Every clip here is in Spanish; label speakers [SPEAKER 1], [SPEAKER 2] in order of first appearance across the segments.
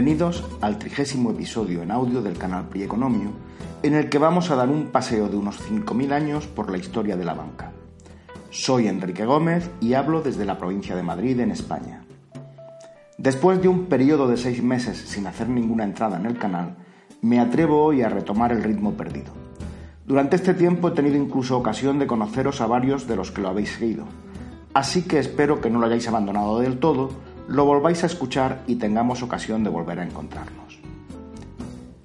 [SPEAKER 1] Bienvenidos al trigésimo episodio en audio del canal Pri Economio, en el que vamos a dar un paseo de unos 5.000 años por la historia de la banca. Soy Enrique Gómez y hablo desde la provincia de Madrid, en España. Después de un periodo de seis meses sin hacer ninguna entrada en el canal, me atrevo hoy a retomar el ritmo perdido. Durante este tiempo he tenido incluso ocasión de conoceros a varios de los que lo habéis seguido, así que espero que no lo hayáis abandonado del todo, lo volváis a escuchar y tengamos ocasión de volver a encontrarnos.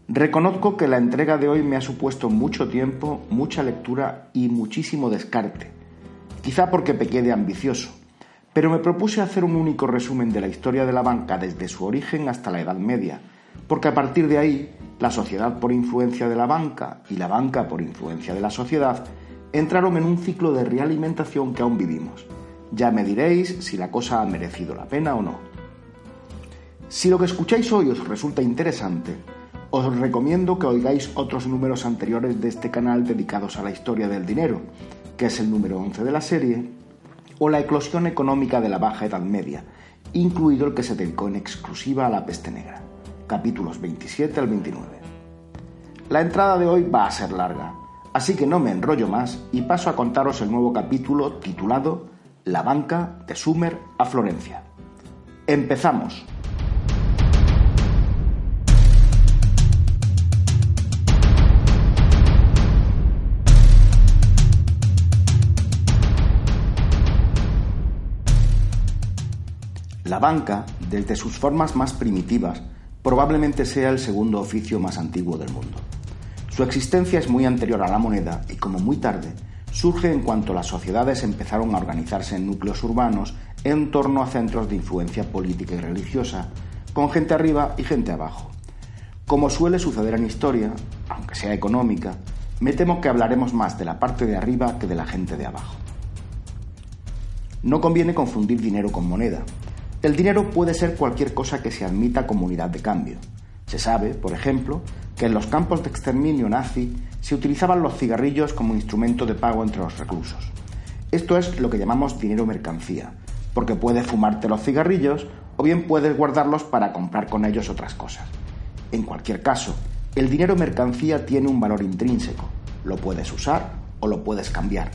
[SPEAKER 1] Reconozco que la entrega de hoy me ha supuesto mucho tiempo, mucha lectura y muchísimo descarte, quizá porque pequé de ambicioso, pero me propuse hacer un único resumen de la historia de la banca desde su origen hasta la Edad Media, porque a partir de ahí la sociedad por influencia de la banca y la banca por influencia de la sociedad entraron en un ciclo de realimentación que aún vivimos. Ya me diréis si la cosa ha merecido la pena o no. Si lo que escucháis hoy os resulta interesante, os recomiendo que oigáis otros números anteriores de este canal dedicados a la historia del dinero, que es el número 11 de la serie, o la eclosión económica de la Baja Edad Media, incluido el que se dedicó en exclusiva a la peste negra, capítulos 27 al 29. La entrada de hoy va a ser larga, así que no me enrollo más y paso a contaros el nuevo capítulo titulado La banca de Sumer a Florencia. ¡Empezamos! La banca, desde sus formas más primitivas, probablemente sea el segundo oficio más antiguo del mundo. Su existencia es muy anterior a la moneda y, como muy tarde, surge en cuanto las sociedades empezaron a organizarse en núcleos urbanos en torno a centros de influencia política y religiosa, con gente arriba y gente abajo. Como suele suceder en historia, aunque sea económica, me temo que hablaremos más de la parte de arriba que de la gente de abajo. No conviene confundir dinero con moneda, el dinero puede ser cualquier cosa que se admita como unidad de cambio. Se sabe, por ejemplo, que en los campos de exterminio nazi se utilizaban los cigarrillos como instrumento de pago entre los reclusos. Esto es lo que llamamos dinero mercancía, porque puedes fumarte los cigarrillos o bien puedes guardarlos para comprar con ellos otras cosas. En cualquier caso, el dinero mercancía tiene un valor intrínseco. Lo puedes usar o lo puedes cambiar,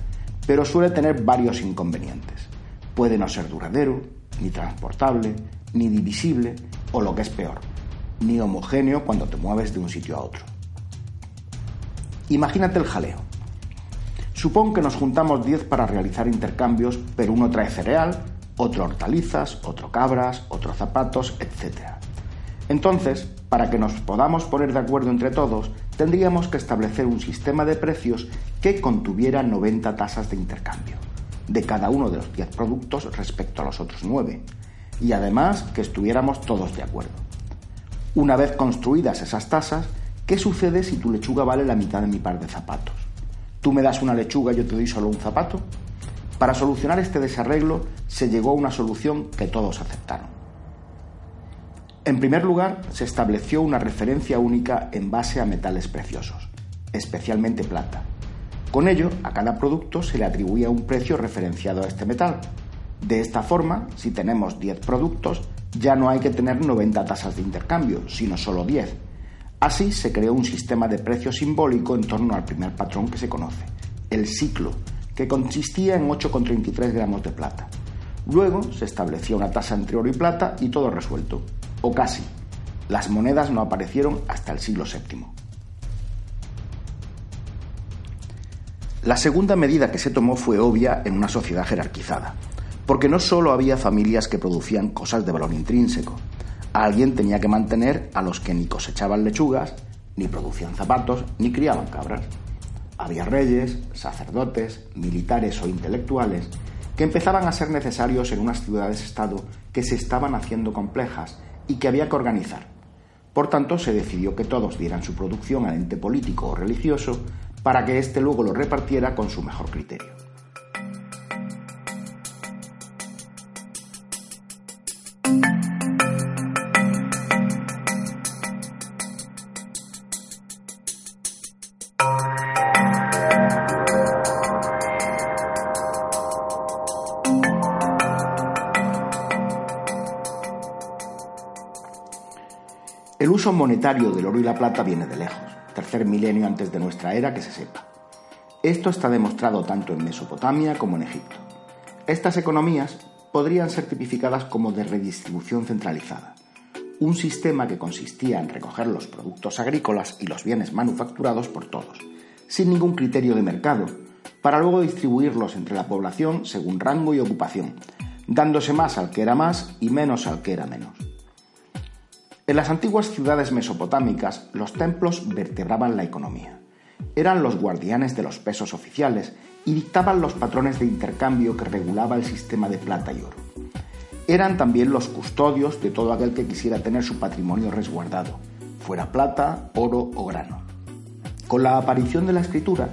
[SPEAKER 1] pero suele tener varios inconvenientes. Puede no ser duradero, ni transportable, ni divisible o lo que es peor, ni homogéneo cuando te mueves de un sitio a otro. Imagínate el jaleo. Supón que nos juntamos 10 para realizar intercambios, pero uno trae cereal, otro hortalizas, otro cabras, otro zapatos, etc. Entonces, para que nos podamos poner de acuerdo entre todos, tendríamos que establecer un sistema de precios que contuviera 90 tasas de intercambio de cada uno de los 10 productos respecto a los otros 9, y además que estuviéramos todos de acuerdo. Una vez construidas esas tasas, ¿qué sucede si tu lechuga vale la mitad de mi par de zapatos? ¿Tú me das una lechuga y yo te doy solo un zapato? Para solucionar este desarreglo se llegó a una solución que todos aceptaron. En primer lugar, se estableció una referencia única en base a metales preciosos, especialmente plata, con ello, a cada producto se le atribuía un precio referenciado a este metal. De esta forma, si tenemos 10 productos, ya no hay que tener 90 tasas de intercambio, sino solo 10. Así se creó un sistema de precio simbólico en torno al primer patrón que se conoce, el ciclo, que consistía en 8,33 gramos de plata. Luego se estableció una tasa entre oro y plata y todo resuelto, o casi. Las monedas no aparecieron hasta el siglo VII. La segunda medida que se tomó fue obvia en una sociedad jerarquizada, porque no solo había familias que producían cosas de valor intrínseco, alguien tenía que mantener a los que ni cosechaban lechugas, ni producían zapatos, ni criaban cabras. Había reyes, sacerdotes, militares o intelectuales que empezaban a ser necesarios en unas ciudades-estado que se estaban haciendo complejas y que había que organizar. Por tanto, se decidió que todos dieran su producción al ente político o religioso para que éste luego lo repartiera con su mejor criterio. Uso monetario del oro y la plata viene de lejos, tercer milenio antes de nuestra era que se sepa. Esto está demostrado tanto en Mesopotamia como en Egipto. Estas economías podrían ser tipificadas como de redistribución centralizada, un sistema que consistía en recoger los productos agrícolas y los bienes manufacturados por todos, sin ningún criterio de mercado, para luego distribuirlos entre la población según rango y ocupación, dándose más al que era más y menos al que era menos. En las antiguas ciudades mesopotámicas, los templos vertebraban la economía. Eran los guardianes de los pesos oficiales y dictaban los patrones de intercambio que regulaba el sistema de plata y oro eran también los custodios de todo aquel que quisiera tener su patrimonio resguardado, fuera plata, oro o grano. Con la aparición de la escritura,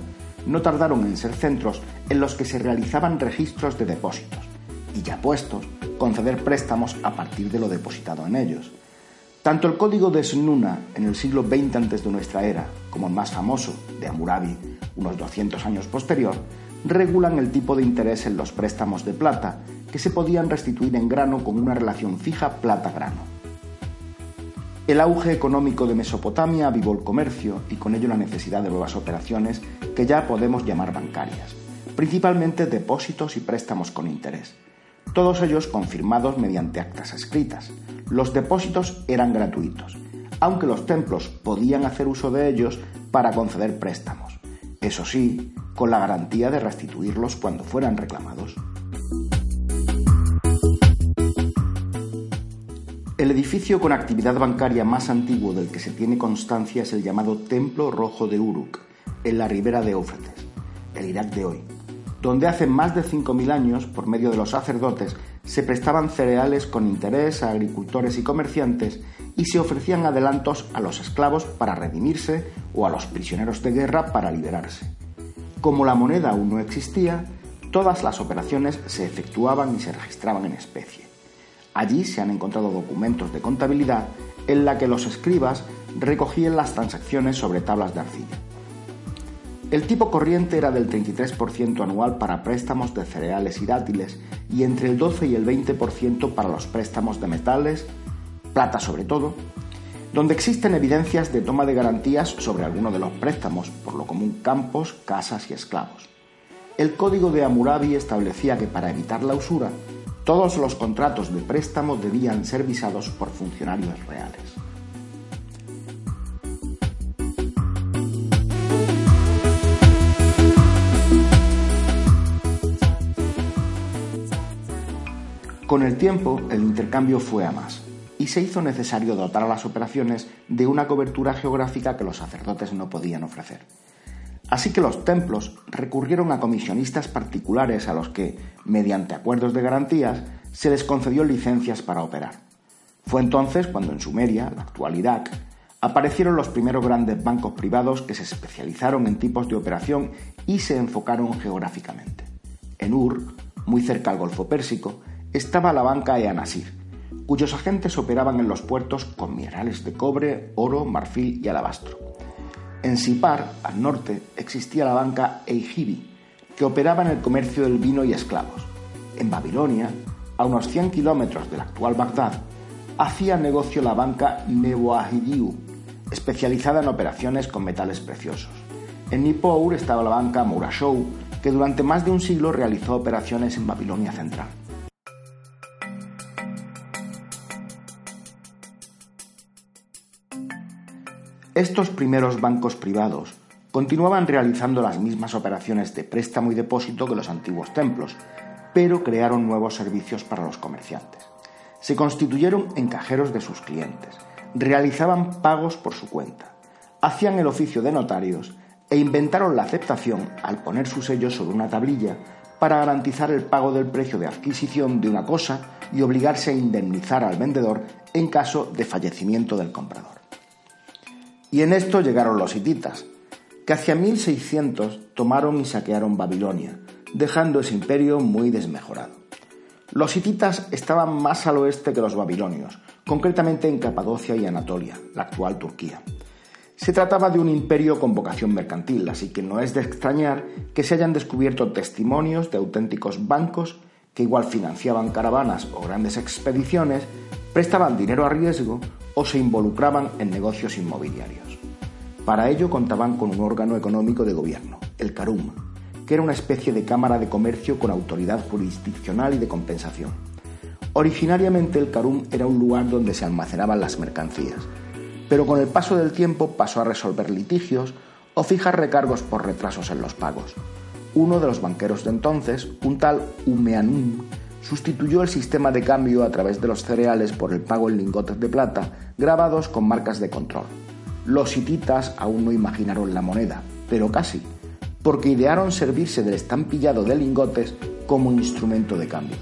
[SPEAKER 1] no tardaron en ser centros en los que se realizaban registros de depósitos y ya puestos, conceder préstamos a partir de lo depositado en ellos. Tanto el código de Snuna en el siglo XX antes de nuestra era, como el más famoso, de Hammurabi, unos 200 años posterior, regulan el tipo de interés en los préstamos de plata que se podían restituir en grano con una relación fija plata-grano. El auge económico de Mesopotamia avivó el comercio y con ello la necesidad de nuevas operaciones que ya podemos llamar bancarias, principalmente depósitos y préstamos con interés, todos ellos confirmados mediante actas escritas. Los depósitos eran gratuitos, aunque los templos podían hacer uso de ellos para conceder préstamos, eso sí, con la garantía de restituirlos cuando fueran reclamados. El edificio con actividad bancaria más antiguo del que se tiene constancia es el llamado Templo Rojo de Uruk, en la ribera de Éufrates, el Irak de hoy, donde hace más de 5.000 años, por medio de los sacerdotes, se prestaban cereales con interés a agricultores y comerciantes y se ofrecían adelantos a los esclavos para redimirse o a los prisioneros de guerra para liberarse. Como la moneda aún no existía, todas las operaciones se efectuaban y se registraban en especie. Allí se han encontrado documentos de contabilidad en la que los escribas recogían las transacciones sobre tablas de arcilla. El tipo corriente era del 33% anual para préstamos de cereales y dátiles y entre el 12 y el 20% para los préstamos de metales, plata sobre todo, donde existen evidencias de toma de garantías sobre alguno de los préstamos, por lo común campos, casas y esclavos. El código de Hammurabi establecía que para evitar la usura todos los contratos de préstamo debían ser visados por funcionarios reales. Con el tiempo, el intercambio fue a más y se hizo necesario dotar a las operaciones de una cobertura geográfica que los sacerdotes no podían ofrecer. Así que los templos recurrieron a comisionistas particulares a los que, mediante acuerdos de garantías, se les concedió licencias para operar. Fue entonces cuando en Sumeria, la actual Irak, aparecieron los primeros grandes bancos privados que se especializaron en tipos de operación y se enfocaron geográficamente. En Ur, muy cerca al Golfo Pérsico, estaba la banca Eanasir, cuyos agentes operaban en los puertos con minerales de cobre, oro, marfil y alabastro. En Sipar, al norte, existía la banca Eijibi, que operaba en el comercio del vino y esclavos. En Babilonia, a unos 100 kilómetros del actual Bagdad, hacía negocio la banca Neboahidiu, especializada en operaciones con metales preciosos. En Nippur estaba la banca Murashou, que durante más de un siglo realizó operaciones en Babilonia Central. Estos primeros bancos privados continuaban realizando las mismas operaciones de préstamo y depósito que los antiguos templos, pero crearon nuevos servicios para los comerciantes. Se constituyeron en cajeros de sus clientes, realizaban pagos por su cuenta, hacían el oficio de notarios e inventaron la aceptación al poner su sello sobre una tablilla para garantizar el pago del precio de adquisición de una cosa y obligarse a indemnizar al vendedor en caso de fallecimiento del comprador. Y en esto llegaron los hititas, que hacia 1600 tomaron y saquearon Babilonia, dejando ese imperio muy desmejorado. Los hititas estaban más al oeste que los babilonios, concretamente en Capadocia y Anatolia, la actual Turquía. Se trataba de un imperio con vocación mercantil, así que no es de extrañar que se hayan descubierto testimonios de auténticos bancos que igual financiaban caravanas o grandes expediciones, prestaban dinero a riesgo o se involucraban en negocios inmobiliarios. Para ello contaban con un órgano económico de gobierno, el CARUM, que era una especie de cámara de comercio con autoridad jurisdiccional y de compensación. Originariamente el CARUM era un lugar donde se almacenaban las mercancías, pero con el paso del tiempo pasó a resolver litigios o fijar recargos por retrasos en los pagos. Uno de los banqueros de entonces, un tal Umeanum, sustituyó el sistema de cambio a través de los cereales por el pago en lingotes de plata grabados con marcas de control. Los hititas aún no imaginaron la moneda, pero casi, porque idearon servirse del estampillado de lingotes como instrumento de cambio.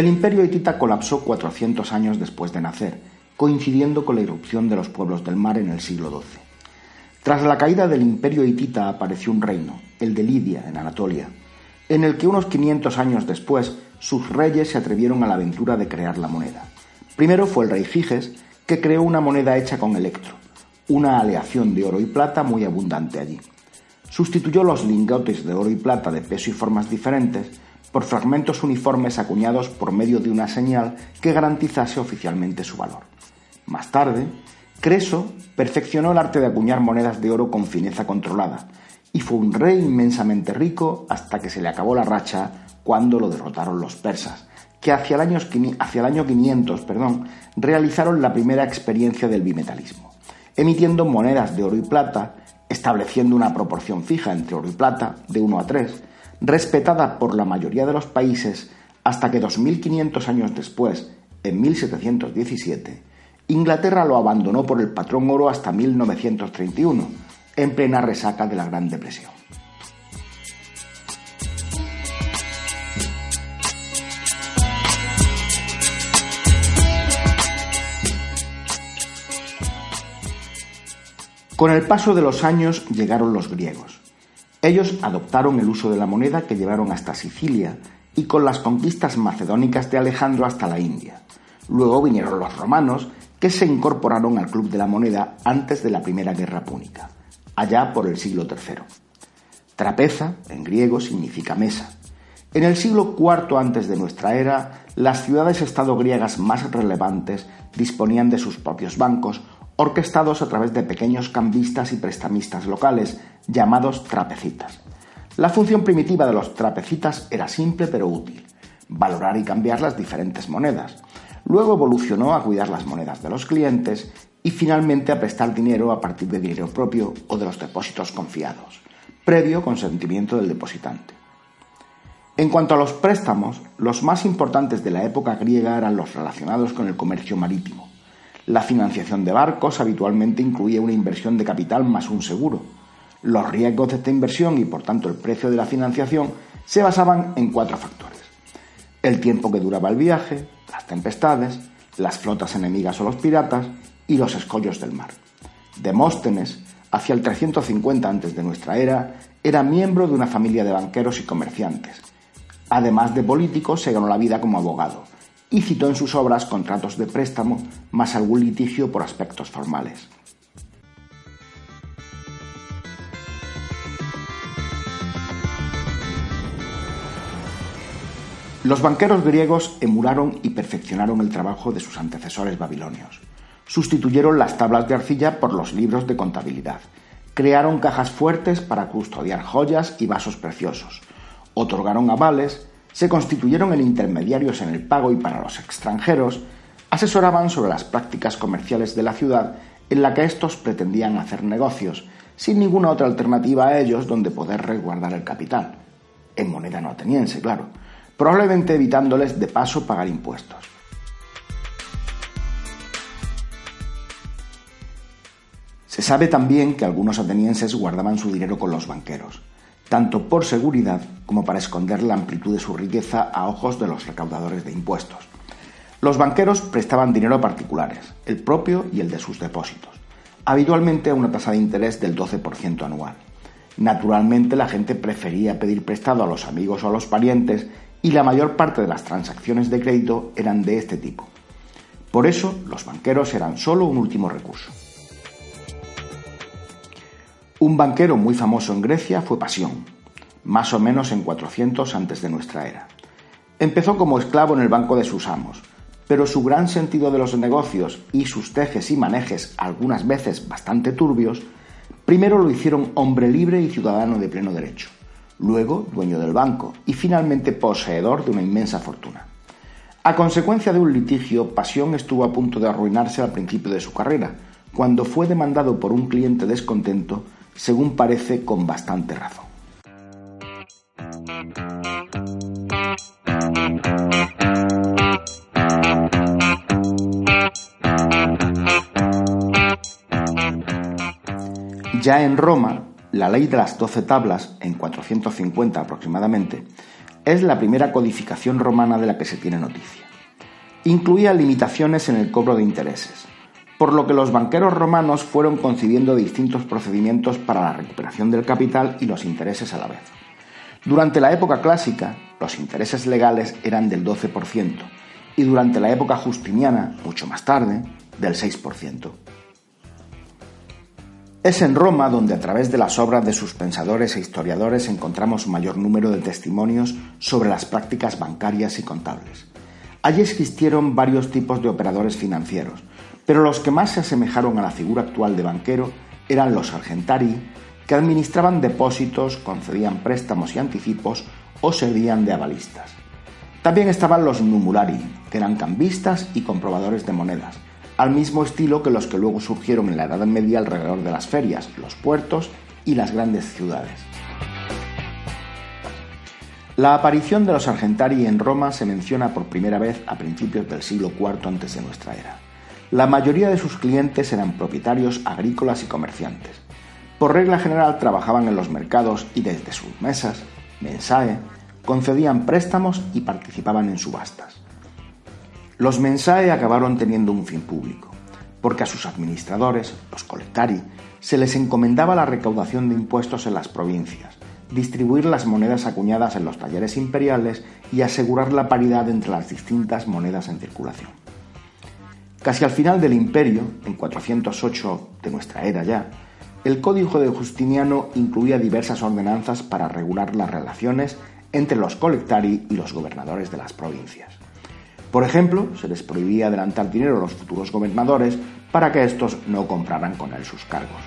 [SPEAKER 1] El imperio hitita colapsó 400 años después de nacer, coincidiendo con la irrupción de los pueblos del mar en el siglo XII. Tras la caída del imperio hitita apareció un reino, el de Lidia, en Anatolia, en el que unos 500 años después sus reyes se atrevieron a la aventura de crear la moneda. Primero fue el rey Giges, que creó una moneda hecha con electro, una aleación de oro y plata muy abundante allí. Sustituyó los lingotes de oro y plata de peso y formas diferentes por fragmentos uniformes acuñados por medio de una señal que garantizase oficialmente su valor. Más tarde, Creso perfeccionó el arte de acuñar monedas de oro con fineza controlada, y fue un rey inmensamente rico hasta que se le acabó la racha cuando lo derrotaron los persas, que hacia el año, hacia el año 500 perdón, realizaron la primera experiencia del bimetalismo, emitiendo monedas de oro y plata, estableciendo una proporción fija entre oro y plata de 1 a 3, respetada por la mayoría de los países hasta que 2.500 años después, en 1717, Inglaterra lo abandonó por el patrón oro hasta 1931, en plena resaca de la Gran Depresión. Con el paso de los años llegaron los griegos. Ellos adoptaron el uso de la moneda que llevaron hasta Sicilia y con las conquistas macedónicas de Alejandro hasta la India. Luego vinieron los romanos, que se incorporaron al Club de la Moneda antes de la Primera Guerra Púnica, allá por el siglo III. Trapeza, en griego, significa mesa. En el siglo IV antes de nuestra era, las ciudades-estado griegas más relevantes disponían de sus propios bancos orquestados a través de pequeños cambistas y prestamistas locales, llamados trapecitas. La función primitiva de los trapecitas era simple pero útil, valorar y cambiar las diferentes monedas. Luego evolucionó a cuidar las monedas de los clientes y finalmente a prestar dinero a partir de dinero propio o de los depósitos confiados, previo consentimiento del depositante. En cuanto a los préstamos, los más importantes de la época griega eran los relacionados con el comercio marítimo. La financiación de barcos habitualmente incluía una inversión de capital más un seguro. Los riesgos de esta inversión y por tanto el precio de la financiación se basaban en cuatro factores. El tiempo que duraba el viaje, las tempestades, las flotas enemigas o los piratas y los escollos del mar. Demóstenes, hacia el 350 antes de nuestra era, era miembro de una familia de banqueros y comerciantes. Además de político, se ganó la vida como abogado y citó en sus obras contratos de préstamo más algún litigio por aspectos formales. Los banqueros griegos emularon y perfeccionaron el trabajo de sus antecesores babilonios. Sustituyeron las tablas de arcilla por los libros de contabilidad. Crearon cajas fuertes para custodiar joyas y vasos preciosos. Otorgaron avales se constituyeron en intermediarios en el pago y para los extranjeros, asesoraban sobre las prácticas comerciales de la ciudad en la que estos pretendían hacer negocios, sin ninguna otra alternativa a ellos donde poder resguardar el capital, en moneda no ateniense, claro, probablemente evitándoles de paso pagar impuestos. Se sabe también que algunos atenienses guardaban su dinero con los banqueros, tanto por seguridad como para esconder la amplitud de su riqueza a ojos de los recaudadores de impuestos. Los banqueros prestaban dinero a particulares, el propio y el de sus depósitos, habitualmente a una tasa de interés del 12% anual. Naturalmente la gente prefería pedir prestado a los amigos o a los parientes y la mayor parte de las transacciones de crédito eran de este tipo. Por eso los banqueros eran solo un último recurso. Un banquero muy famoso en Grecia fue Pasión, más o menos en 400 antes de nuestra era. Empezó como esclavo en el banco de sus amos, pero su gran sentido de los negocios y sus tejes y manejes, algunas veces bastante turbios, primero lo hicieron hombre libre y ciudadano de pleno derecho, luego dueño del banco y finalmente poseedor de una inmensa fortuna. A consecuencia de un litigio, Pasión estuvo a punto de arruinarse al principio de su carrera, cuando fue demandado por un cliente descontento, según parece con bastante razón. Ya en Roma, la ley de las doce tablas, en 450 aproximadamente, es la primera codificación romana de la que se tiene noticia. Incluía limitaciones en el cobro de intereses, por lo que los banqueros romanos fueron concibiendo distintos procedimientos para la recuperación del capital y los intereses a la vez. Durante la época clásica, los intereses legales eran del 12% y durante la época justiniana, mucho más tarde, del 6%. Es en Roma donde a través de las obras de sus pensadores e historiadores encontramos mayor número de testimonios sobre las prácticas bancarias y contables. Allí existieron varios tipos de operadores financieros, pero los que más se asemejaron a la figura actual de banquero eran los argentari, que administraban depósitos, concedían préstamos y anticipos o servían de avalistas. También estaban los numulari, que eran cambistas y comprobadores de monedas, al mismo estilo que los que luego surgieron en la Edad Media alrededor de las ferias, los puertos y las grandes ciudades. La aparición de los argentari en Roma se menciona por primera vez a principios del siglo IV antes de nuestra era. La mayoría de sus clientes eran propietarios agrícolas y comerciantes. Por regla general trabajaban en los mercados y desde sus mesas, mensae, concedían préstamos y participaban en subastas. Los mensae acabaron teniendo un fin público, porque a sus administradores, los colectari, se les encomendaba la recaudación de impuestos en las provincias, distribuir las monedas acuñadas en los talleres imperiales y asegurar la paridad entre las distintas monedas en circulación. Casi al final del imperio, en 408 de nuestra era ya, el Código de Justiniano incluía diversas ordenanzas para regular las relaciones entre los colectari y los gobernadores de las provincias. Por ejemplo, se les prohibía adelantar dinero a los futuros gobernadores para que estos no compraran con él sus cargos.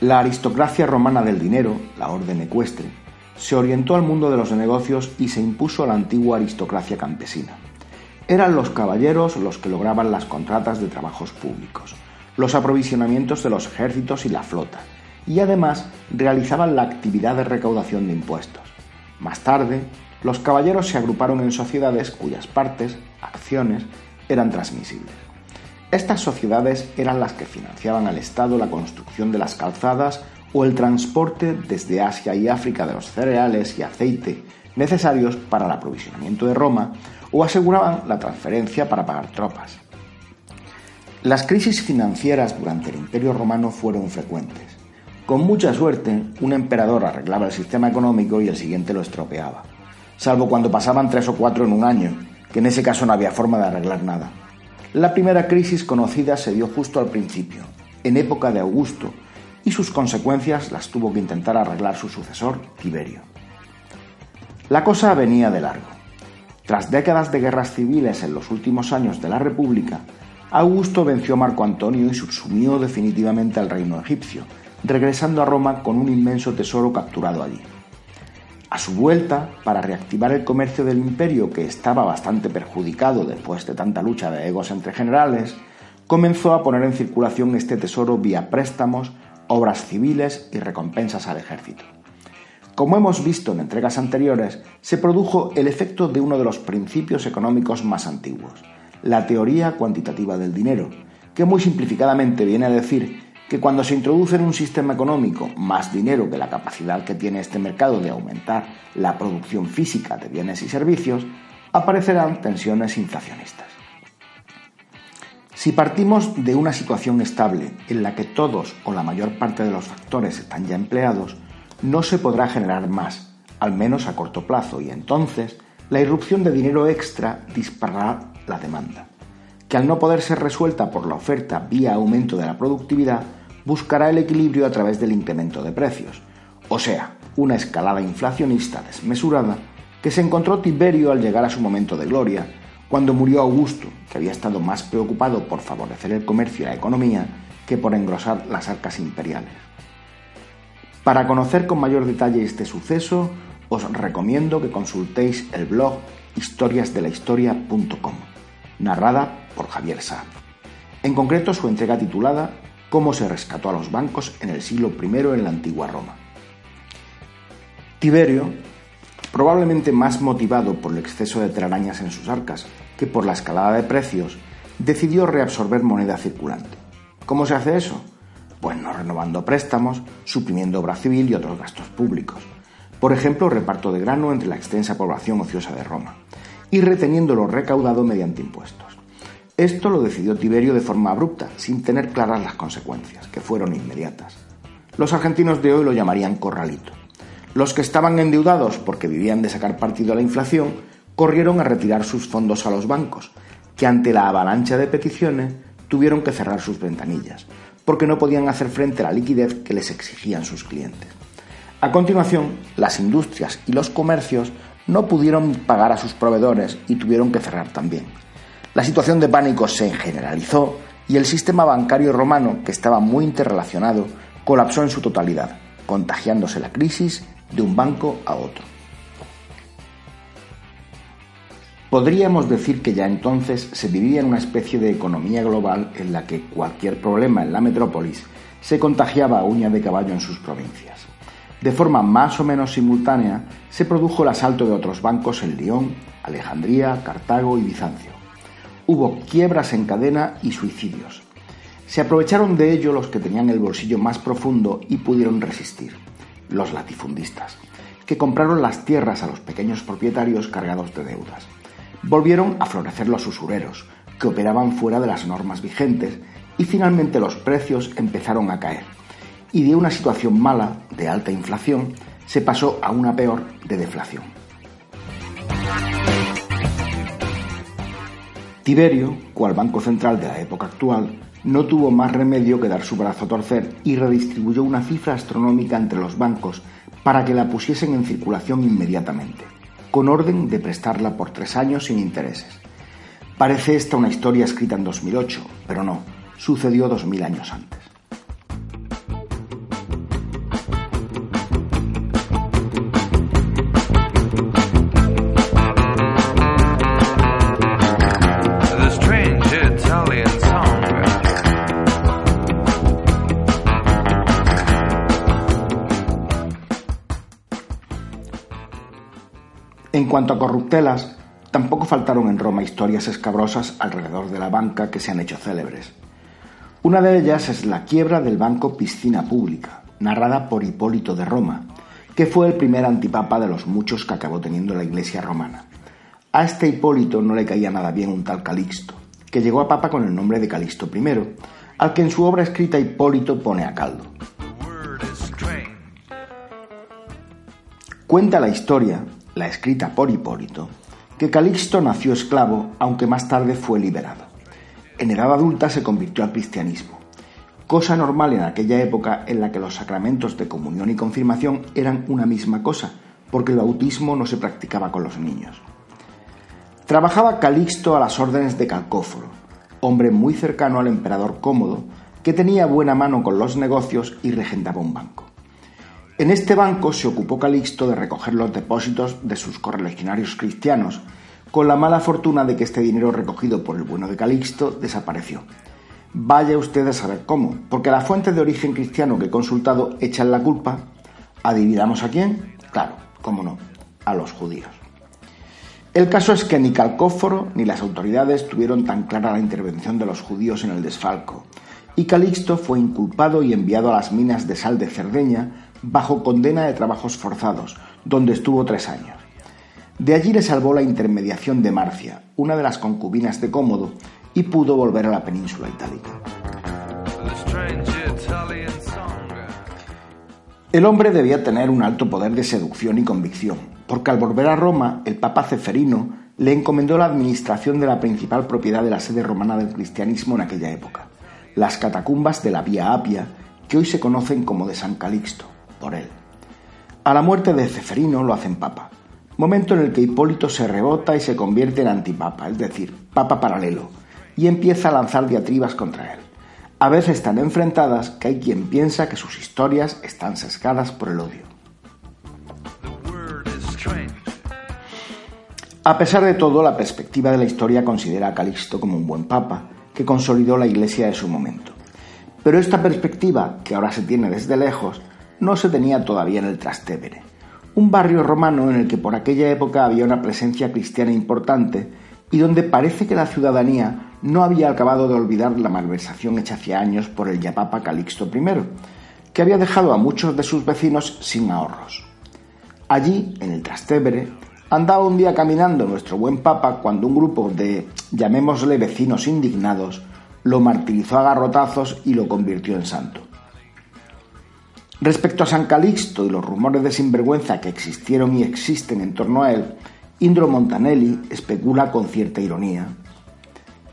[SPEAKER 1] La aristocracia romana del dinero, la orden ecuestre, se orientó al mundo de los negocios y se impuso a la antigua aristocracia campesina. Eran los caballeros los que lograban las contratas de trabajos públicos, los aprovisionamientos de los ejércitos y la flota, y además realizaban la actividad de recaudación de impuestos. Más tarde, los caballeros se agruparon en sociedades cuyas partes, acciones, eran transmisibles. Estas sociedades eran las que financiaban al Estado la construcción de las calzadas o el transporte desde Asia y África de los cereales y aceite necesarios para el aprovisionamiento de Roma o aseguraban la transferencia para pagar tropas. Las crisis financieras durante el Imperio Romano fueron frecuentes. Con mucha suerte, un emperador arreglaba el sistema económico y el siguiente lo estropeaba, salvo cuando pasaban tres o cuatro en un año, que en ese caso no había forma de arreglar nada. La primera crisis conocida se dio justo al principio, en época de Augusto, y sus consecuencias las tuvo que intentar arreglar su sucesor, Tiberio. La cosa venía de largo. Tras décadas de guerras civiles en los últimos años de la República, Augusto venció a Marco Antonio y subsumió definitivamente al reino egipcio, regresando a Roma con un inmenso tesoro capturado allí. A su vuelta, para reactivar el comercio del imperio, que estaba bastante perjudicado después de tanta lucha de egos entre generales, comenzó a poner en circulación este tesoro vía préstamos, obras civiles y recompensas al ejército. Como hemos visto en entregas anteriores, se produjo el efecto de uno de los principios económicos más antiguos, la teoría cuantitativa del dinero, que muy simplificadamente viene a decir que cuando se introduce en un sistema económico más dinero que la capacidad que tiene este mercado de aumentar la producción física de bienes y servicios, aparecerán tensiones inflacionistas. Si partimos de una situación estable en la que todos o la mayor parte de los factores están ya empleados, no se podrá generar más, al menos a corto plazo, y entonces la irrupción de dinero extra disparará la demanda. Que al no poder ser resuelta por la oferta vía aumento de la productividad, buscará el equilibrio a través del incremento de precios, o sea, una escalada inflacionista desmesurada que se encontró Tiberio al llegar a su momento de gloria, cuando murió Augusto, que había estado más preocupado por favorecer el comercio y la economía que por engrosar las arcas imperiales. Para conocer con mayor detalle este suceso, os recomiendo que consultéis el blog historiasdelahistoria.com, narrada por Javier Sá. En concreto, su entrega titulada Cómo se rescató a los bancos en el siglo I en la antigua Roma. Tiberio, probablemente más motivado por el exceso de telarañas en sus arcas que por la escalada de precios, decidió reabsorber moneda circulante. ¿Cómo se hace eso? Pues no renovando préstamos, suprimiendo obra civil y otros gastos públicos. Por ejemplo, reparto de grano entre la extensa población ociosa de Roma, y reteniendo lo recaudado mediante impuestos. Esto lo decidió Tiberio de forma abrupta, sin tener claras las consecuencias, que fueron inmediatas. Los argentinos de hoy lo llamarían corralito. Los que estaban endeudados porque vivían de sacar partido a la inflación, corrieron a retirar sus fondos a los bancos, que ante la avalancha de peticiones tuvieron que cerrar sus ventanillas, porque no podían hacer frente a la liquidez que les exigían sus clientes. A continuación, las industrias y los comercios no pudieron pagar a sus proveedores y tuvieron que cerrar también. La situación de pánico se generalizó y el sistema bancario romano, que estaba muy interrelacionado, colapsó en su totalidad, contagiándose la crisis de un banco a otro. Podríamos decir que ya entonces se vivía en una especie de economía global en la que cualquier problema en la metrópolis se contagiaba a uña de caballo en sus provincias. De forma más o menos simultánea se produjo el asalto de otros bancos en León, Alejandría, Cartago y Bizancio. Hubo quiebras en cadena y suicidios. Se aprovecharon de ello los que tenían el bolsillo más profundo y pudieron resistir, los latifundistas, que compraron las tierras a los pequeños propietarios cargados de deudas volvieron a florecer los usureros, que operaban fuera de las normas vigentes, y finalmente los precios empezaron a caer. Y de una situación mala, de alta inflación, se pasó a una peor de deflación. Tiberio, cual banco central de la época actual, no tuvo más remedio que dar su brazo a torcer y redistribuyó una cifra astronómica entre los bancos para que la pusiesen en circulación inmediatamente con orden de prestarla por tres años sin intereses. Parece esta una historia escrita en 2008, pero no, sucedió dos mil años antes. Cuanto a corruptelas, tampoco faltaron en Roma historias escabrosas alrededor de la banca que se han hecho célebres. Una de ellas es la quiebra del banco Piscina Pública, narrada por Hipólito de Roma, que fue el primer antipapa de los muchos que acabó teniendo la Iglesia romana. A este Hipólito no le caía nada bien un tal Calixto, que llegó a papa con el nombre de Calixto I, al que en su obra escrita Hipólito pone a caldo. Cuenta la historia la escrita por Hipólito, que Calixto nació esclavo, aunque más tarde fue liberado. En edad adulta se convirtió al cristianismo, cosa normal en aquella época en la que los sacramentos de comunión y confirmación eran una misma cosa, porque el bautismo no se practicaba con los niños. Trabajaba Calixto a las órdenes de Calcóforo, hombre muy cercano al emperador Cómodo, que tenía buena mano con los negocios y regentaba un banco. En este banco se ocupó Calixto de recoger los depósitos de sus correligionarios cristianos, con la mala fortuna de que este dinero recogido por el bueno de Calixto desapareció. Vaya usted a saber cómo, porque la fuente de origen cristiano que he consultado echan la culpa. ¿Adivinamos a quién? Claro, cómo no, a los judíos. El caso es que ni Calcóforo ni las autoridades tuvieron tan clara la intervención de los judíos en el desfalco, y Calixto fue inculpado y enviado a las minas de sal de Cerdeña bajo condena de trabajos forzados, donde estuvo tres años. De allí le salvó la intermediación de Marcia, una de las concubinas de Cómodo, y pudo volver a la península itálica. El hombre debía tener un alto poder de seducción y convicción, porque al volver a Roma, el Papa Ceferino le encomendó la administración de la principal propiedad de la sede romana del cristianismo en aquella época, las catacumbas de la Vía Apia, que hoy se conocen como de San Calixto, él. A la muerte de Ceferino lo hacen papa, momento en el que Hipólito se rebota y se convierte en antipapa, es decir, papa paralelo, y empieza a lanzar diatribas contra él. A veces tan enfrentadas que hay quien piensa que sus historias están sesgadas por el odio. A pesar de todo, la perspectiva de la historia considera a Calixto como un buen papa, que consolidó la Iglesia de su momento. Pero esta perspectiva, que ahora se tiene desde lejos, no se tenía todavía en el Trastevere, un barrio romano en el que por aquella época había una presencia cristiana importante y donde parece que la ciudadanía no había acabado de olvidar la malversación hecha hace años por el yapapa Calixto I, que había dejado a muchos de sus vecinos sin ahorros. Allí, en el Trastevere, Andaba un día caminando nuestro buen papa cuando un grupo de, llamémosle vecinos indignados, lo martirizó a garrotazos y lo convirtió en santo. Respecto a San Calixto y los rumores de sinvergüenza que existieron y existen en torno a él, Indro Montanelli especula con cierta ironía.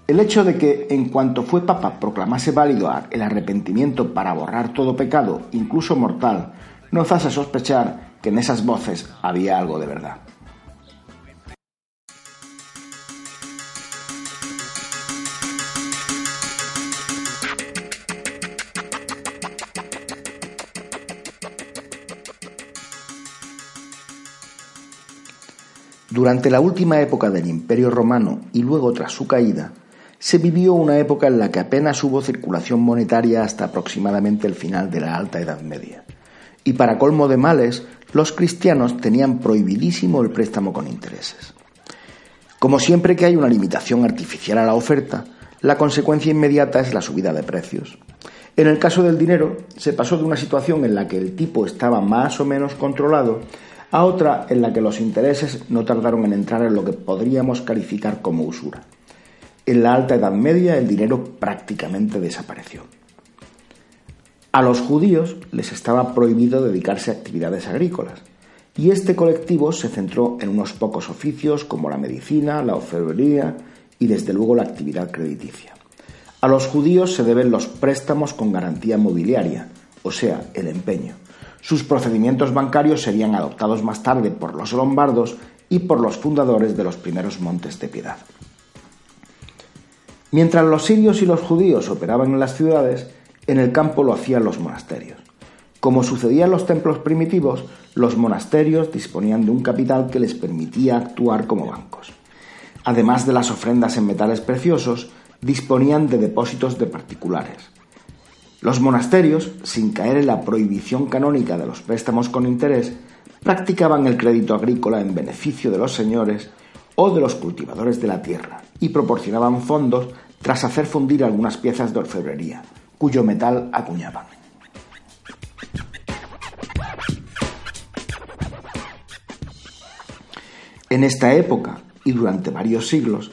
[SPEAKER 1] El hecho de que, en cuanto fue papa, proclamase válido el arrepentimiento para borrar todo pecado, incluso mortal, nos hace sospechar que en esas voces había algo de verdad. Durante la última época del Imperio Romano y luego tras su caída, se vivió una época en la que apenas hubo circulación monetaria hasta aproximadamente el final de la Alta Edad Media. Y para colmo de males, los cristianos tenían prohibidísimo el préstamo con intereses. Como siempre que hay una limitación artificial a la oferta, la consecuencia inmediata es la subida de precios. En el caso del dinero, se pasó de una situación en la que el tipo estaba más o menos controlado a otra en la que los intereses no tardaron en entrar en lo que podríamos calificar como usura. En la Alta Edad Media el dinero prácticamente desapareció. A los judíos les estaba prohibido dedicarse a actividades agrícolas, y este colectivo se centró en unos pocos oficios como la medicina, la orfebrería y desde luego la actividad crediticia. A los judíos se deben los préstamos con garantía mobiliaria, o sea, el empeño. Sus procedimientos bancarios serían adoptados más tarde por los lombardos y por los fundadores de los primeros montes de piedad. Mientras los sirios y los judíos operaban en las ciudades, en el campo lo hacían los monasterios. Como sucedía en los templos primitivos, los monasterios disponían de un capital que les permitía actuar como bancos. Además de las ofrendas en metales preciosos, disponían de depósitos de particulares. Los monasterios, sin caer en la prohibición canónica de los préstamos con interés, practicaban el crédito agrícola en beneficio de los señores o de los cultivadores de la tierra y proporcionaban fondos tras hacer fundir algunas piezas de orfebrería, cuyo metal acuñaban. En esta época y durante varios siglos,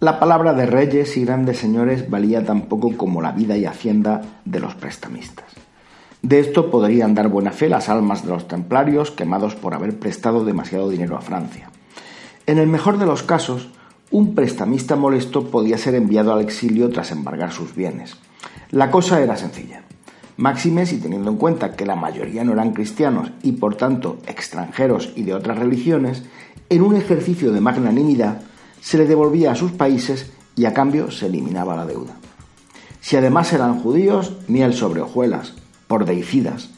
[SPEAKER 1] la palabra de reyes y grandes señores valía tan poco como la vida y hacienda de los prestamistas. De esto podrían dar buena fe las almas de los templarios quemados por haber prestado demasiado dinero a Francia. En el mejor de los casos, un prestamista molesto podía ser enviado al exilio tras embargar sus bienes. La cosa era sencilla. Máximes y teniendo en cuenta que la mayoría no eran cristianos y por tanto extranjeros y de otras religiones, en un ejercicio de magnanimidad se le devolvía a sus países y a cambio se eliminaba la deuda. Si además eran judíos, miel sobre hojuelas, por deicidas.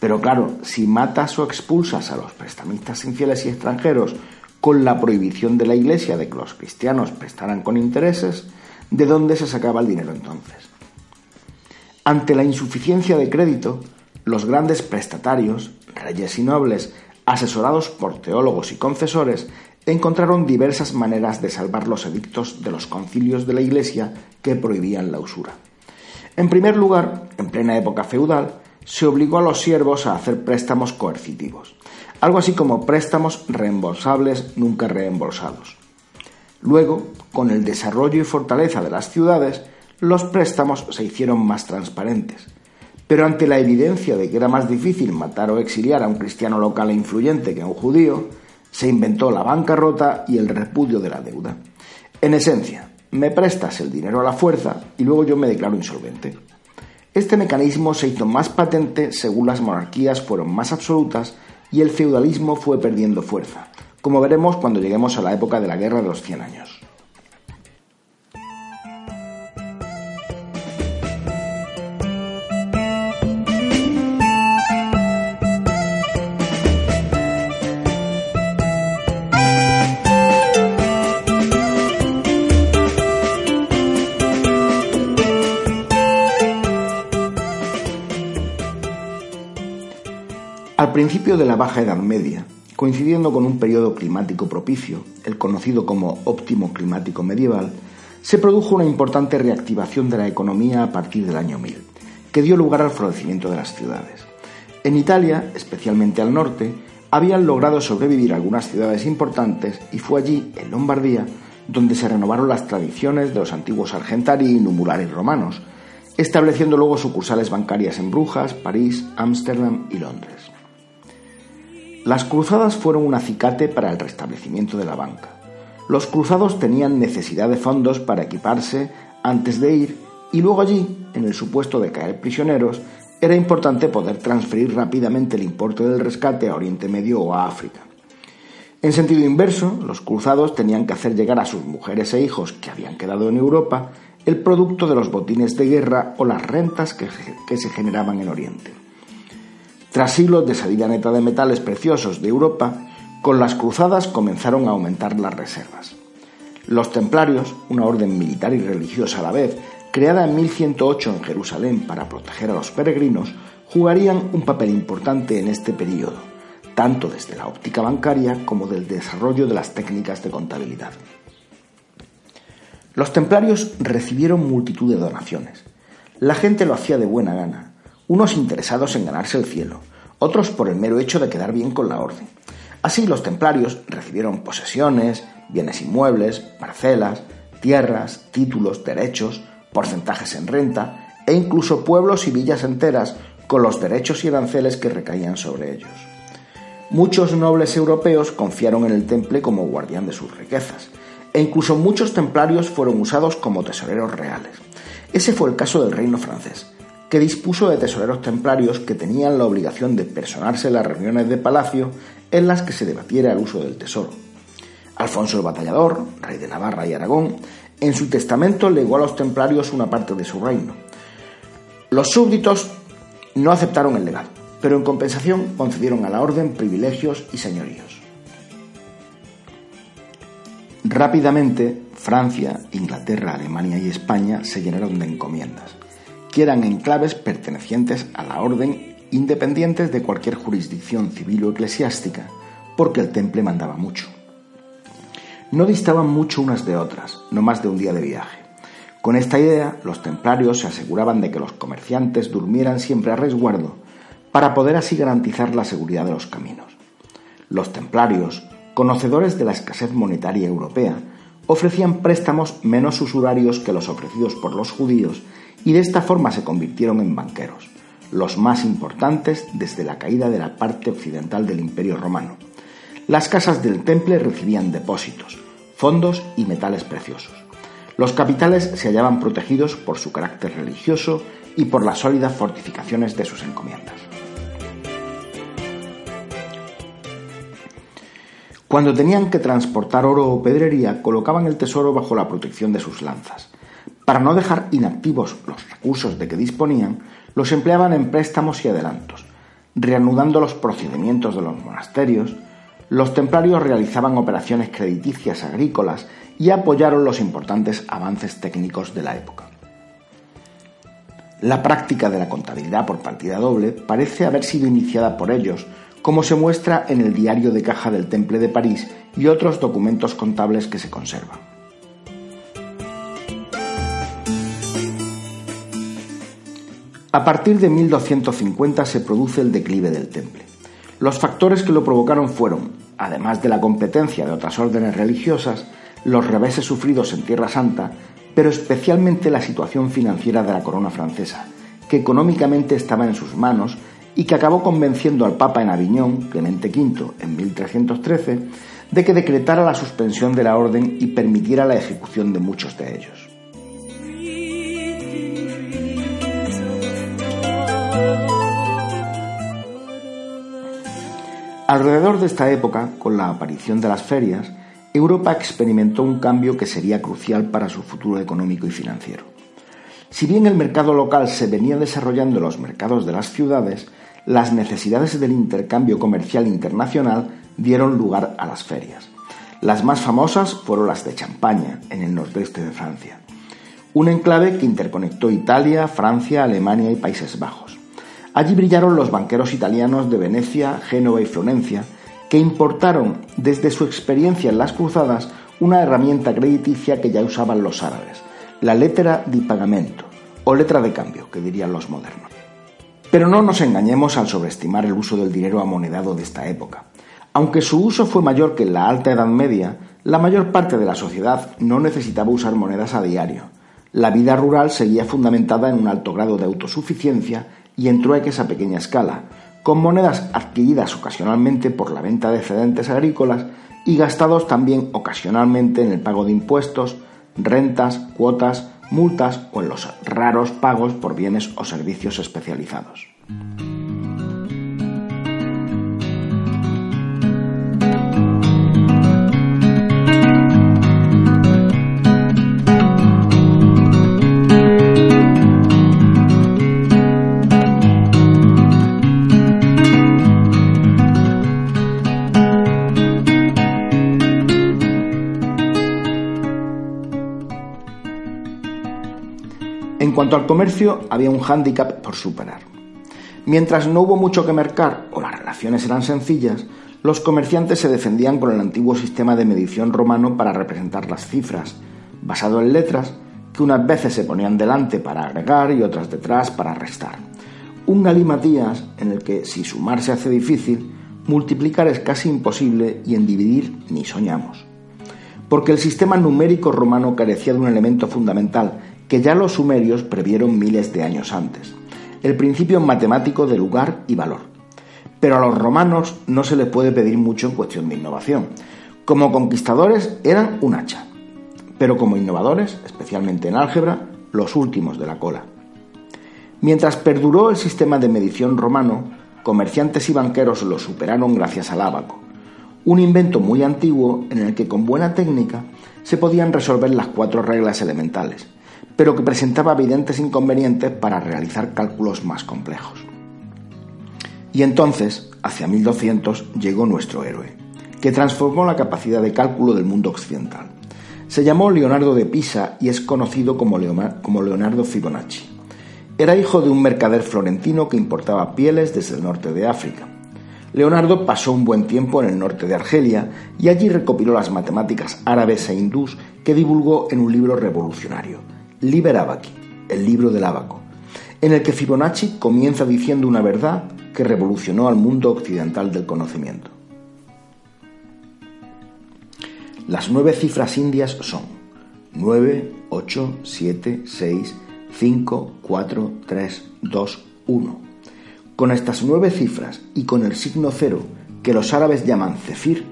[SPEAKER 1] Pero claro, si matas o expulsas a los prestamistas infieles y extranjeros con la prohibición de la Iglesia de que los cristianos prestaran con intereses, ¿de dónde se sacaba el dinero entonces? Ante la insuficiencia de crédito, los grandes prestatarios, reyes y nobles, asesorados por teólogos y confesores, encontraron diversas maneras de salvar los edictos de los concilios de la Iglesia que prohibían la usura. En primer lugar, en plena época feudal, se obligó a los siervos a hacer préstamos coercitivos, algo así como préstamos reembolsables nunca reembolsados. Luego, con el desarrollo y fortaleza de las ciudades, los préstamos se hicieron más transparentes. Pero ante la evidencia de que era más difícil matar o exiliar a un cristiano local e influyente que a un judío, Se inventó la bancarrota y el repudio de la deuda. En esencia, me prestas el dinero a la fuerza y luego yo me declaro insolvente. Este mecanismo se hizo más patente según las monarquías fueron más absolutas y el feudalismo fue perdiendo fuerza, como veremos cuando lleguemos a la época de la Guerra de los Cien Años. Al principio de la Baja Edad Media, coincidiendo con un periodo climático propicio, el conocido como óptimo climático medieval, se produjo una importante reactivación de la economía a partir del año 1000, que dio lugar al florecimiento de las ciudades. En Italia, especialmente al norte, habían logrado sobrevivir algunas ciudades importantes y fue allí, en Lombardía, donde se renovaron las tradiciones de los antiguos argentari y numulares romanos, estableciendo luego sucursales bancarias en Brujas, París, Ámsterdam y Londres. Las cruzadas fueron un acicate para el restablecimiento de la banca. Los cruzados tenían necesidad de fondos para equiparse antes de ir y luego allí, en el supuesto de caer prisioneros, era importante poder transferir rápidamente el importe del rescate a Oriente Medio o a África. En sentido inverso, los cruzados tenían que hacer llegar a sus mujeres e hijos que habían quedado en Europa el producto de los botines de guerra o las rentas que, se generaban en Oriente. Tras siglos de salida neta de metales preciosos de Europa, con las cruzadas comenzaron a aumentar las reservas. Los templarios, una orden militar y religiosa a la vez, creada en 1108 en Jerusalén para proteger a los peregrinos, jugarían un papel importante en este periodo, tanto desde la óptica bancaria como del desarrollo de las técnicas de contabilidad. Los templarios recibieron multitud de donaciones. La gente lo hacía de buena gana, unos interesados en ganarse el cielo, otros por el mero hecho de quedar bien con la orden. Así los templarios recibieron posesiones, bienes inmuebles, parcelas, tierras, títulos, derechos, porcentajes en renta e incluso pueblos y villas enteras con los derechos y aranceles que recaían sobre ellos. Muchos nobles europeos confiaron en el temple como guardián de sus riquezas, e incluso muchos templarios fueron usados como tesoreros reales. Ese fue el caso del reino francés, que dispuso de tesoreros templarios que tenían la obligación de personarse en las reuniones de palacio en las que se debatiera el uso del tesoro. Alfonso el Batallador, rey de Navarra y Aragón, en su testamento legó a los templarios una parte de su reino. Los súbditos no aceptaron el legado, pero en compensación concedieron a la orden privilegios y señoríos. Rápidamente, Francia, Inglaterra, Alemania y España se llenaron de encomiendas que eran enclaves pertenecientes a la orden independientes de cualquier jurisdicción civil o eclesiástica, porque el temple mandaba mucho. No distaban mucho unas de otras, no más de un día de viaje. Con esta idea, los templarios se aseguraban de que los comerciantes durmieran siempre a resguardo, para poder así garantizar la seguridad de los caminos. Los templarios, conocedores de la escasez monetaria europea, ofrecían préstamos menos usurarios que los ofrecidos por los judíos y de esta forma se convirtieron en banqueros, los más importantes desde la caída de la parte occidental del Imperio Romano. Las casas del temple recibían depósitos, fondos y metales preciosos. Los capitales se hallaban protegidos por su carácter religioso y por las sólidas fortificaciones de sus encomiendas. Cuando tenían que transportar oro o pedrería, colocaban el tesoro bajo la protección de sus lanzas. Para no dejar inactivos los recursos de que disponían, los empleaban en préstamos y adelantos. Reanudando los procedimientos de los monasterios, los templarios realizaban operaciones crediticias agrícolas y apoyaron los importantes avances técnicos de la época. La práctica de la contabilidad por partida doble parece haber sido iniciada por ellos, como se muestra en el diario de caja del Temple de París y otros documentos contables que se conservan. A partir de 1250 se produce el declive del temple. Los factores que lo provocaron fueron, además de la competencia de otras órdenes religiosas, los reveses sufridos en Tierra Santa, pero especialmente la situación financiera de la corona francesa, que económicamente estaba en sus manos y que acabó convenciendo al Papa en Aviñón, Clemente V, en 1313, de que decretara la suspensión de la orden y permitiera la ejecución de muchos de ellos. Alrededor de esta época, con la aparición de las ferias, Europa experimentó un cambio que sería crucial para su futuro económico y financiero. Si bien el mercado local se venía desarrollando en los mercados de las ciudades, las necesidades del intercambio comercial internacional dieron lugar a las ferias. Las más famosas fueron las de Champaña, en el nordeste de Francia, un enclave que interconectó Italia, Francia, Alemania y Países Bajos. Allí brillaron los banqueros italianos de Venecia, Génova y Florencia, que importaron desde su experiencia en las cruzadas una herramienta crediticia que ya usaban los árabes, la letra di pagamento, o letra de cambio, que dirían los modernos. Pero no nos engañemos al sobreestimar el uso del dinero amonedado de esta época. Aunque su uso fue mayor que en la Alta Edad Media, la mayor parte de la sociedad no necesitaba usar monedas a diario. La vida rural seguía fundamentada en un alto grado de autosuficiencia y en trueques a pequeña escala, con monedas adquiridas ocasionalmente por la venta de excedentes agrícolas y gastados también ocasionalmente en el pago de impuestos, rentas, cuotas, multas o en los raros pagos por bienes o servicios especializados. Cuanto al comercio, había un hándicap por superar. Mientras no hubo mucho que mercar o las relaciones eran sencillas, los comerciantes se defendían con el antiguo sistema de medición romano para representar las cifras, basado en letras que unas veces se ponían delante para agregar y otras detrás para restar. Un galimatías en el que si sumar se hace difícil, multiplicar es casi imposible y en dividir ni soñamos. Porque el sistema numérico romano carecía de un elemento fundamental que ya los sumerios previeron miles de años antes, el principio matemático de lugar y valor. Pero a los romanos no se les puede pedir mucho en cuestión de innovación. Como conquistadores eran un hacha, pero como innovadores, especialmente en álgebra, los últimos de la cola. Mientras perduró el sistema de medición romano, comerciantes y banqueros lo superaron gracias al ábaco, un invento muy antiguo en el que con buena técnica se podían resolver las cuatro reglas elementales, pero que presentaba evidentes inconvenientes para realizar cálculos más complejos. Y entonces, hacia 1200, llegó nuestro héroe, que transformó la capacidad de cálculo del mundo occidental. Se llamó Leonardo de Pisa y es conocido como, Leonardo Fibonacci. Era hijo de un mercader florentino que importaba pieles desde el norte de África. Leonardo pasó un buen tiempo en el norte de Argelia y allí recopiló las matemáticas árabes e hindús que divulgó en un libro revolucionario, Liber Abaci, el libro del Abaco, en el que Fibonacci comienza diciendo una verdad que revolucionó al mundo occidental del conocimiento. Las nueve cifras indias son 9, 8, 7, 6, 5, 4, 3, 2, 1. Con estas nueve cifras y con el signo cero que los árabes llaman cefir,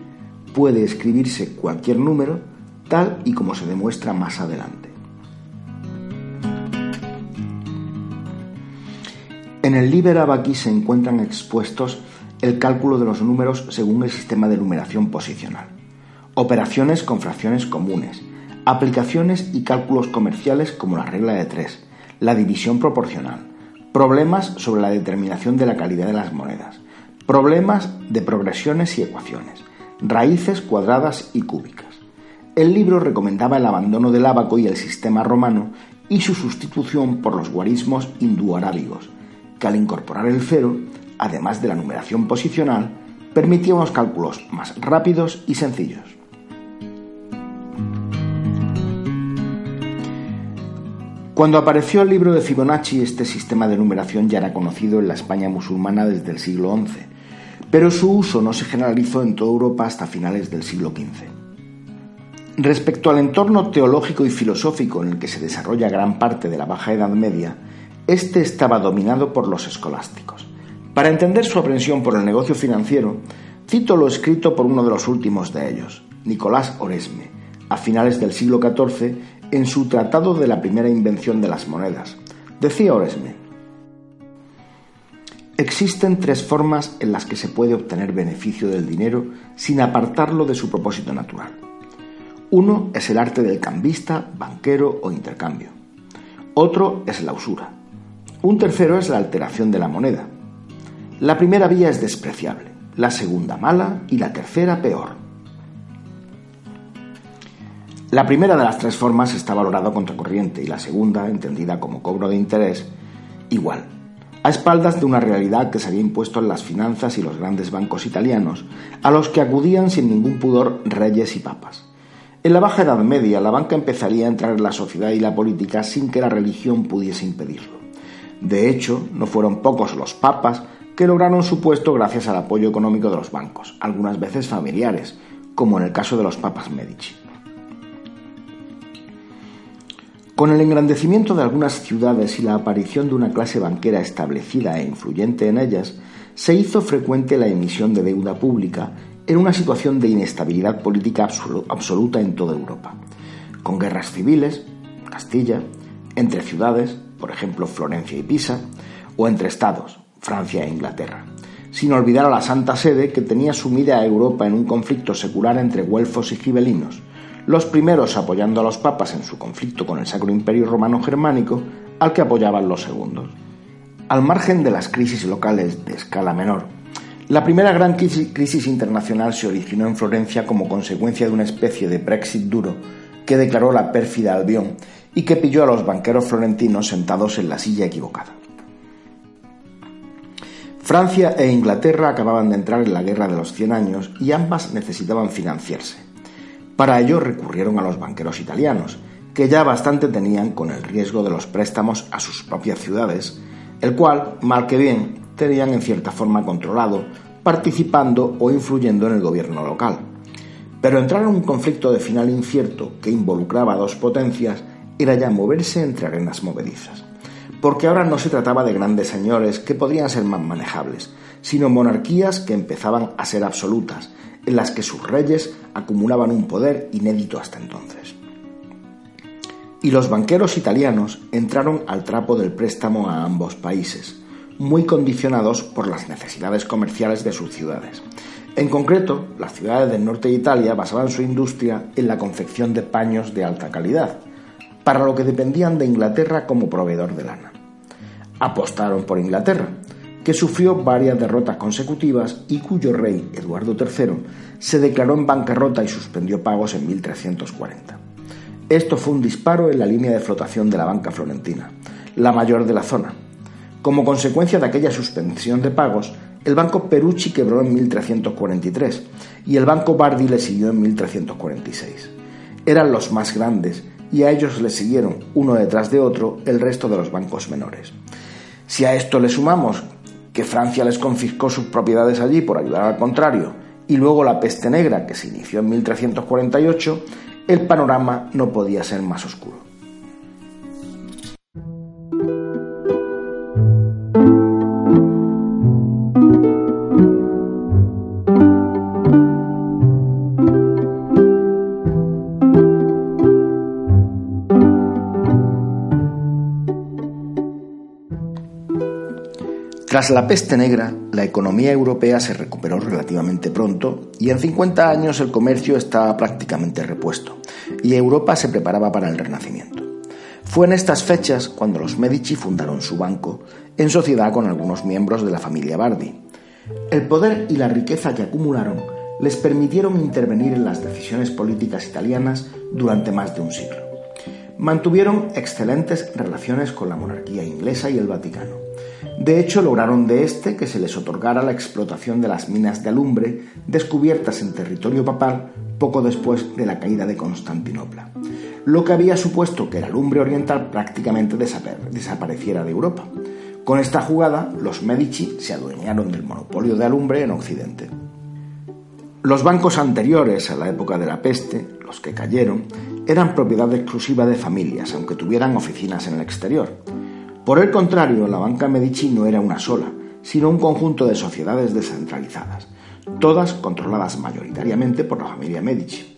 [SPEAKER 1] puede escribirse cualquier número tal y como se demuestra más adelante. En el Liber Abaci se encuentran expuestos el cálculo de los números según el sistema de numeración posicional, operaciones con fracciones comunes, aplicaciones y cálculos comerciales como la regla de tres, la división proporcional, problemas sobre la determinación de la calidad de las monedas, problemas de progresiones y ecuaciones, raíces cuadradas y cúbicas. El libro recomendaba el abandono del ábaco y el sistema romano y su sustitución por los guarismos hinduarábigos, al incorporar el cero, además de la numeración posicional, permitía unos cálculos más rápidos y sencillos. Cuando apareció el libro de Fibonacci, este sistema de numeración ya era conocido en la España musulmana desde el siglo XI, pero su uso no se generalizó en toda Europa hasta finales del siglo XV. Respecto al entorno teológico y filosófico en el que se desarrolla gran parte de la Baja Edad Media, este estaba dominado por los escolásticos, Para entender su aprensión por el negocio financiero, cito lo escrito por uno de los últimos de ellos, Nicolás Oresme, a finales del siglo XIV, en su Tratado de la primera invención de las monedas. Decía Oresme, Existen tres formas en las que se puede obtener beneficio del dinero sin apartarlo de su propósito natural. Uno es el arte del cambista, banquero o intercambio. Otro es la usura. Un tercero es la alteración de la moneda. La primera vía es despreciable, la segunda mala y la tercera peor. La primera de las tres formas está valorada contracorriente y la segunda, entendida como cobro de interés, igual a espaldas de una realidad que se había impuesto en las finanzas y los grandes bancos italianos, a los que acudían sin ningún pudor reyes y papas. En la Baja Edad Media, la banca empezaría a entrar en la sociedad y la política sin que la religión pudiese impedirlo. De hecho, no fueron pocos los papas que lograron su puesto gracias al apoyo económico de los bancos, algunas veces familiares, como en el caso de los papas Medici. Con el engrandecimiento de algunas ciudades y la aparición de una clase banquera establecida e influyente en ellas, se hizo frecuente la emisión de deuda pública en una situación de inestabilidad política absoluta en toda Europa, con guerras civiles, Castilla, entre ciudades, por ejemplo Florencia y Pisa, o entre estados, Francia e Inglaterra, sin olvidar a la Santa Sede que tenía sumida a Europa en un conflicto secular entre güelfos y gibelinos, los primeros apoyando a los papas en su conflicto con el Sacro Imperio Romano Germánico, al que apoyaban los segundos. Al margen de las crisis locales de escala menor, la primera gran crisis internacional se originó en Florencia como consecuencia de una especie de Brexit duro que declaró la pérfida Albión y que pilló a los banqueros florentinos sentados en la silla equivocada. Francia e Inglaterra acababan de entrar en la Guerra de los Cien Años y ambas necesitaban financiarse. Para ello recurrieron a los banqueros italianos, que ya bastante tenían con el riesgo de los préstamos a sus propias ciudades, el cual, mal que bien, tenían en cierta forma controlado, participando o influyendo en el gobierno local. Pero entrar en un conflicto de final incierto que involucraba a dos potencias era ya moverse entre arenas movedizas. Porque ahora no se trataba de grandes señores que podrían ser más manejables, sino monarquías que empezaban a ser absolutas, en las que sus reyes acumulaban un poder inédito hasta entonces. Y los banqueros italianos entraron al trapo del préstamo a ambos países, muy condicionados por las necesidades comerciales de sus ciudades. En concreto, las ciudades del norte de Italia basaban su industria en la confección de paños de alta calidad, para lo que dependían de Inglaterra como proveedor de lana. Apostaron por Inglaterra, que sufrió varias derrotas consecutivas y cuyo rey, Eduardo III, se declaró en bancarrota y suspendió pagos en 1340. Esto fue un disparo en la línea de flotación de la banca florentina, la mayor de la zona. Como consecuencia de aquella suspensión de pagos, el banco Perucci quebró en 1343 y el banco Bardi le siguió en 1346. Eran los más grandes y a ellos le siguieron, uno detrás de otro, el resto de los bancos menores. Si a esto le sumamos que Francia les confiscó sus propiedades allí por ayudar al contrario, y luego la peste negra que se inició en 1348, el panorama no podía ser más oscuro. Tras la peste negra, la economía europea se recuperó relativamente pronto y en 50 años el comercio estaba prácticamente repuesto y Europa se preparaba para el Renacimiento. Fue en estas fechas cuando los Medici fundaron su banco en sociedad con algunos miembros de la familia Bardi. El poder y la riqueza que acumularon les permitieron intervenir en las decisiones políticas italianas durante más de un siglo. Mantuvieron excelentes relaciones con la monarquía inglesa y el Vaticano de hecho, lograron de este que se les otorgara la explotación de las minas de alumbre descubiertas en territorio papal poco después de la caída de Constantinopla, lo que había supuesto que el alumbre oriental prácticamente desapareciera de Europa. Con esta jugada, los Medici se adueñaron del monopolio de alumbre en Occidente. Los bancos anteriores a la época de la peste, los que cayeron, eran propiedad exclusiva de familias, aunque tuvieran oficinas en el exterior. Por el contrario, la banca Medici no era una sola, sino un conjunto de sociedades descentralizadas, todas controladas mayoritariamente por la familia Medici.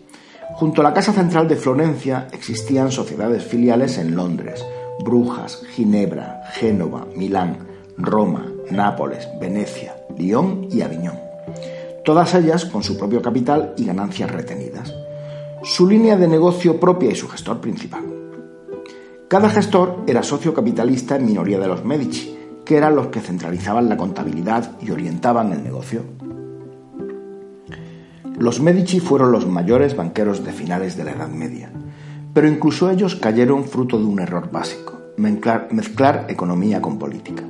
[SPEAKER 1] Junto a la Casa Central de Florencia existían sociedades filiales en Londres, Brujas, Ginebra, Génova, Milán, Roma, Nápoles, Venecia, Lyon y Aviñón. Todas ellas con su propio capital y ganancias retenidas. Su línea de negocio propia y su gestor principal. Cada gestor era socio capitalista en minoría de los Medici, que eran los que centralizaban la contabilidad y orientaban el negocio. Los Medici fueron los mayores banqueros de finales de la Edad Media, pero incluso ellos cayeron fruto de un error básico, mezclar, economía con política.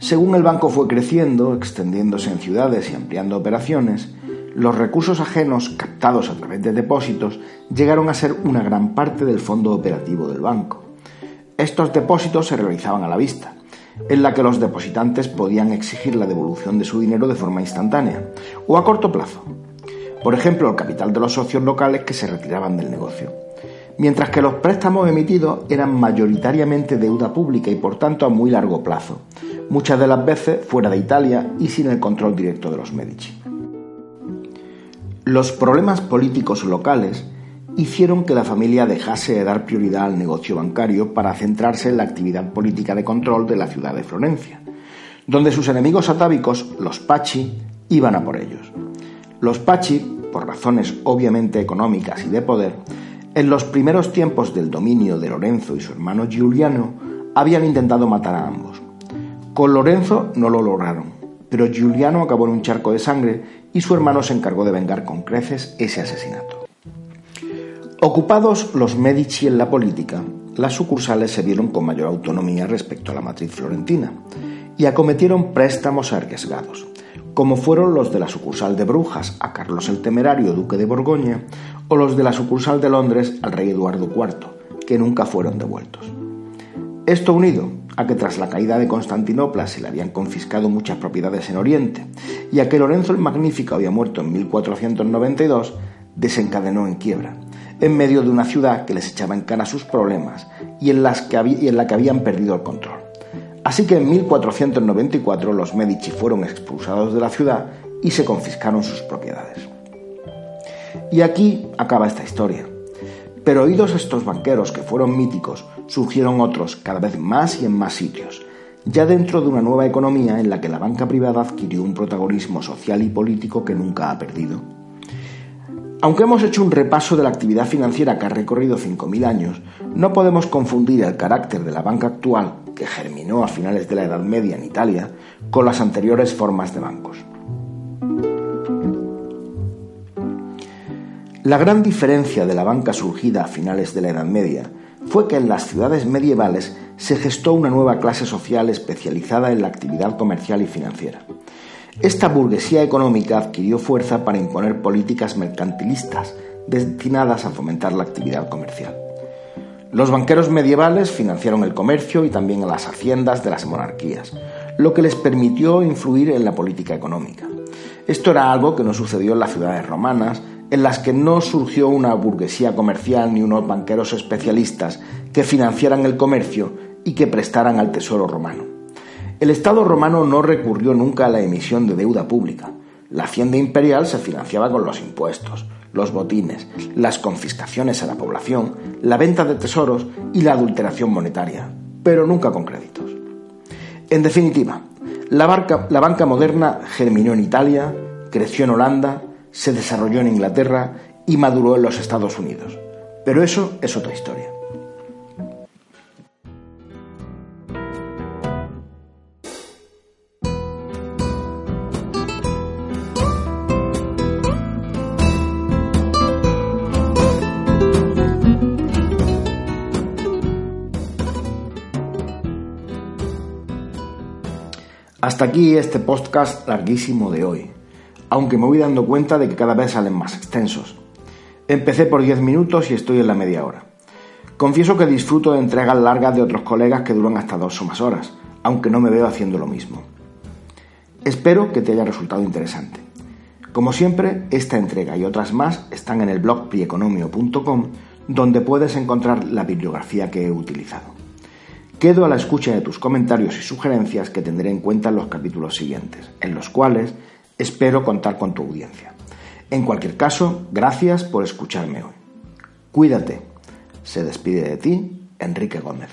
[SPEAKER 1] Según el banco fue creciendo, extendiéndose en ciudades y ampliando operaciones, los recursos ajenos captados a través de depósitos llegaron a ser una gran parte del fondo operativo del banco. Estos depósitos se realizaban a la vista, en la que los depositantes podían exigir la devolución de su dinero de forma instantánea o a corto plazo, por ejemplo, el capital de los socios locales que se retiraban del negocio. Mientras que los préstamos emitidos eran mayoritariamente deuda pública y por tanto a muy largo plazo, muchas de las veces fuera de Italia y sin el control directo de los Medici. Los problemas políticos locales hicieron que la familia dejase de dar prioridad al negocio bancario para centrarse en la actividad política de control de la ciudad de Florencia, donde sus enemigos atávicos, los Pachi, iban a por ellos. Los Pachi por razones obviamente económicas y de poder, en los primeros tiempos del dominio de Lorenzo y su hermano Giuliano, habían intentado matar a ambos. Con Lorenzo no lo lograron, pero Giuliano acabó en un charco de sangre y su hermano se encargó de vengar con creces ese asesinato. Ocupados los Medici en la política, las sucursales se vieron con mayor autonomía respecto a la matriz florentina y acometieron préstamos arriesgados, como fueron los de la sucursal de Brujas a Carlos el Temerario, duque de Borgoña, o los de la sucursal de Londres al rey Eduardo IV, que nunca fueron devueltos. Esto unido a que tras la caída de Constantinopla se le habían confiscado muchas propiedades en Oriente y a que Lorenzo el Magnífico había muerto en 1492, desencadenó en quiebra, en medio de una ciudad que les echaba en cara sus problemas y en, las que y en la que habían perdido el control. Así que en 1494 los Medici fueron expulsados de la ciudad y se confiscaron sus propiedades. Y aquí acaba esta historia. Pero oídos estos banqueros que fueron míticos, surgieron otros cada vez más y en más sitios, ya dentro de una nueva economía en la que la banca privada adquirió un protagonismo social y político que nunca ha perdido. Aunque hemos hecho un repaso de la actividad financiera que ha recorrido 5.000 años, no podemos confundir el carácter de la banca actual que germinó a finales de la Edad Media en Italia, con las anteriores formas de bancos. La gran diferencia de la banca surgida a finales de la Edad Media fue que en las ciudades medievales se gestó una nueva clase social especializada en la actividad comercial y financiera. Esta burguesía económica adquirió fuerza para imponer políticas mercantilistas destinadas a fomentar la actividad comercial. Los banqueros medievales financiaron el comercio y también las haciendas de las monarquías, lo que les permitió influir en la política económica. Esto era algo que no sucedió en las ciudades romanas, en las que no surgió una burguesía comercial ni unos banqueros especialistas que financiaran el comercio y que prestaran al tesoro romano. El Estado romano no recurrió nunca a la emisión de deuda pública. La hacienda imperial se financiaba con los impuestos, los botines, las confiscaciones a la población, la venta de tesoros y la adulteración monetaria, pero nunca con créditos. En definitiva, la, la banca moderna germinó en Italia, creció en Holanda, se desarrolló en Inglaterra y maduró en los Estados Unidos. Pero eso es otra historia. Hasta aquí este podcast larguísimo de hoy, aunque me voy dando cuenta de que cada vez salen más extensos. Empecé por 10 minutos y estoy en la media hora. Confieso que disfruto de entregas largas de otros colegas que duran hasta dos o más horas, aunque no me veo haciendo lo mismo. Espero que te haya resultado interesante. Como siempre, esta entrega y otras más están en el blog prieconomio.com, donde puedes encontrar la bibliografía que he utilizado. Quedo a la escucha de tus comentarios y sugerencias que tendré en cuenta en los capítulos siguientes, en los cuales espero contar con tu audiencia. En cualquier caso, gracias por escucharme hoy. Cuídate. Se despide de ti, Enrique Gómez.